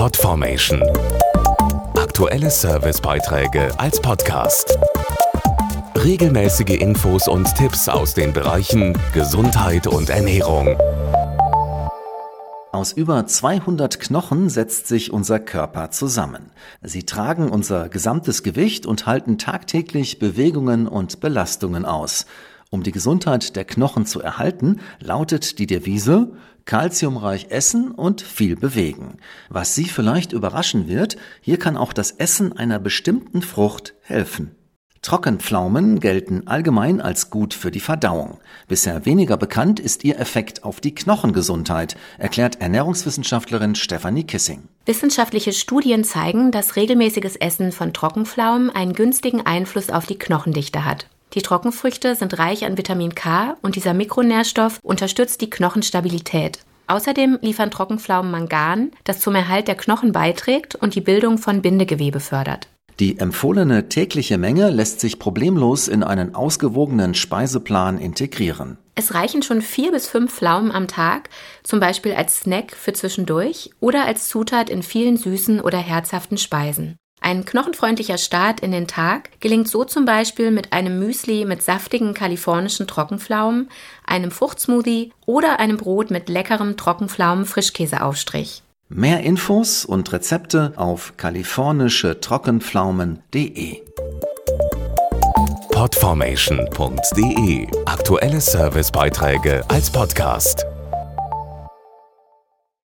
Podformation. Aktuelle Servicebeiträge als Podcast. Regelmäßige Infos und Tipps aus den Bereichen Gesundheit und Ernährung. Aus über 200 Knochen setzt sich unser Körper zusammen. Sie tragen unser gesamtes Gewicht und halten tagtäglich Bewegungen und Belastungen aus. Um die Gesundheit der Knochen zu erhalten, lautet die Devise Kalziumreich essen und viel bewegen. Was Sie vielleicht überraschen wird, hier kann auch das Essen einer bestimmten Frucht helfen. Trockenpflaumen gelten allgemein als gut für die Verdauung. Bisher weniger bekannt ist ihr Effekt auf die Knochengesundheit, erklärt Ernährungswissenschaftlerin Stephanie Kissing. Wissenschaftliche Studien zeigen, dass regelmäßiges Essen von Trockenpflaumen einen günstigen Einfluss auf die Knochendichte hat. Die Trockenfrüchte sind reich an Vitamin K und dieser Mikronährstoff unterstützt die Knochenstabilität. Außerdem liefern Trockenpflaumen Mangan, das zum Erhalt der Knochen beiträgt und die Bildung von Bindegewebe fördert. Die empfohlene tägliche Menge lässt sich problemlos in einen ausgewogenen Speiseplan integrieren. Es reichen schon vier bis fünf Pflaumen am Tag, zum Beispiel als Snack für zwischendurch oder als Zutat in vielen süßen oder herzhaften Speisen. Ein knochenfreundlicher Start in den Tag gelingt so zum Beispiel mit einem Müsli mit saftigen kalifornischen Trockenpflaumen, einem Fruchtsmoothie oder einem Brot mit leckerem Trockenpflaumen-Frischkäseaufstrich. Mehr Infos und Rezepte auf kalifornische-trockenpflaumen.de Podformation.de Aktuelle Servicebeiträge als Podcast.